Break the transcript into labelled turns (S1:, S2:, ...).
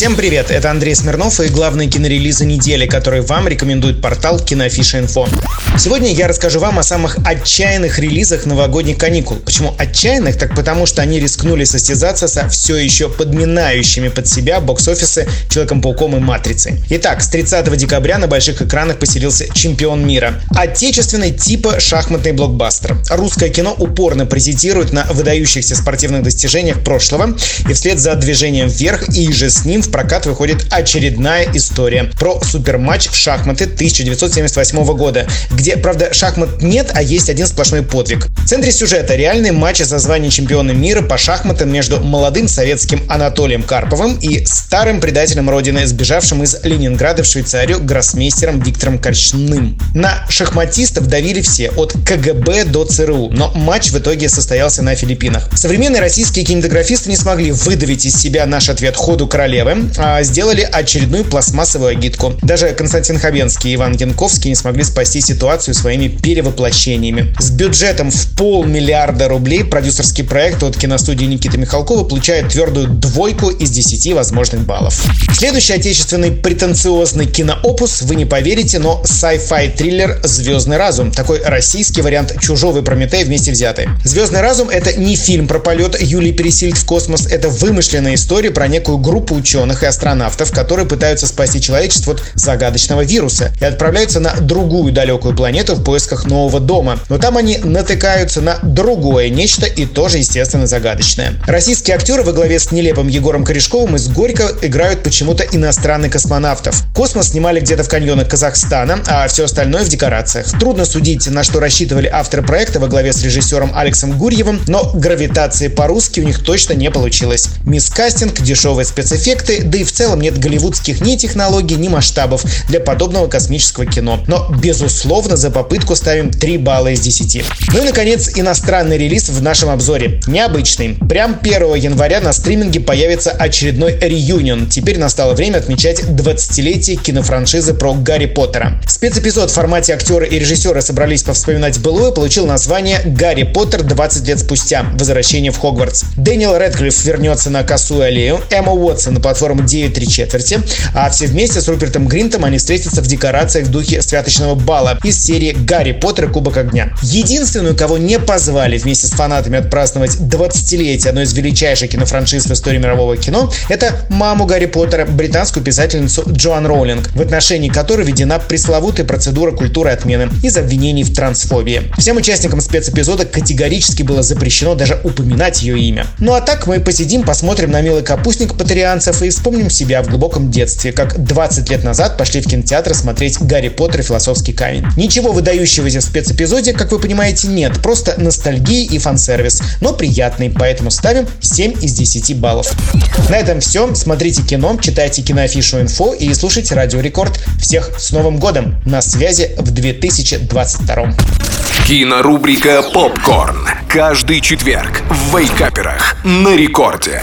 S1: Всем привет, это Андрей Смирнов и главные кинорелизы недели, которые вам рекомендует портал Кинофиша Инфо. Сегодня я расскажу вам о самых отчаянных релизах новогодних каникул. Почему отчаянных? Так потому что они рискнули состязаться со все еще подминающими под себя бокс-офисы Человеком-пауком и Матрицей. Итак, с 30 декабря на больших экранах поселился чемпион мира. Отечественный типа шахматный блокбастер. Русское кино упорно паразитирует на выдающихся спортивных достижениях прошлого, и вслед за движением вверх и же с ним в прокат выходит очередная история про суперматч в шахматы 1978 года, где, правда, шахмат нет, а есть один сплошной подвиг. В центре сюжета реальный матч за звание чемпиона мира по шахматам между молодым советским Анатолием Карповым и старым предателем родины, сбежавшим из Ленинграда в Швейцарию гроссмейстером Виктором Корчным. На шахматистов давили все, от КГБ до ЦРУ, но матч в итоге состоялся на Филиппинах. Современные российские кинематографисты не смогли выдавить из себя наш ответ ходу королевы, а сделали очередную пластмассовую агитку. Даже Константин Хабенский и Иван Янковский не смогли спасти ситуацию своими перевоплощениями. С бюджетом в полмиллиарда рублей продюсерский проект от киностудии Никиты Михалкова получает твердую двойку из 10 возможных баллов. Следующий отечественный претенциозный киноопус, вы не поверите, но sci-fi триллер «Звездный разум». Такой российский вариант «Чужого» и «Прометея» вместе взятый. «Звездный разум» — это не фильм про полет Юлии Пересильд в космос, это вымышленная история про некую группу ученых, ученых и астронавтов, которые пытаются спасти человечество от загадочного вируса и отправляются на другую далекую планету в поисках нового дома. Но там они натыкаются на другое нечто и тоже, естественно, загадочное. Российские актеры во главе с нелепым Егором Корешковым из Горько играют почему-то иностранных космонавтов. Космос снимали где-то в каньонах Казахстана, а все остальное в декорациях. Трудно судить, на что рассчитывали авторы проекта во главе с режиссером Алексом Гурьевым, но гравитации по-русски у них точно не получилось. Мисс Кастинг, дешевые спецэффекты, да и в целом нет голливудских ни технологий, ни масштабов для подобного космического кино. Но, безусловно, за попытку ставим 3 балла из 10. Ну и, наконец, иностранный релиз в нашем обзоре. Необычный. Прям 1 января на стриминге появится очередной реюнион. Теперь настало время отмечать 20-летие кинофраншизы про Гарри Поттера. Спецэпизод в формате актеры и режиссеры собрались повспоминать былое получил название «Гарри Поттер 20 лет спустя. Возвращение в Хогвартс». Дэниел Редклифф вернется на косую аллею, Эмма Уотсон на платформе форму 9 3 четверти, а все вместе с Рупертом Гринтом они встретятся в декорациях в духе святочного бала из серии «Гарри Поттер и Кубок огня». Единственную, кого не позвали вместе с фанатами отпраздновать 20-летие одной из величайших кинофраншиз в истории мирового кино, это маму Гарри Поттера, британскую писательницу Джоан Роулинг, в отношении которой введена пресловутая процедура культуры отмены из обвинений в трансфобии. Всем участникам спецэпизода категорически было запрещено даже упоминать ее имя. Ну а так мы посидим, посмотрим на милый капустник патрианцев и вспомним себя в глубоком детстве, как 20 лет назад пошли в кинотеатр смотреть «Гарри Поттер и философский камень». Ничего выдающегося в спецэпизоде, как вы понимаете, нет, просто ностальгия и фан-сервис, но приятный, поэтому ставим 7 из 10 баллов. На этом все. Смотрите кино, читайте киноафишу инфо и слушайте Радио Рекорд. Всех с Новым годом! На связи в 2022.
S2: Кинорубрика «Попкорн». Каждый четверг в Вейкаперах на рекорде.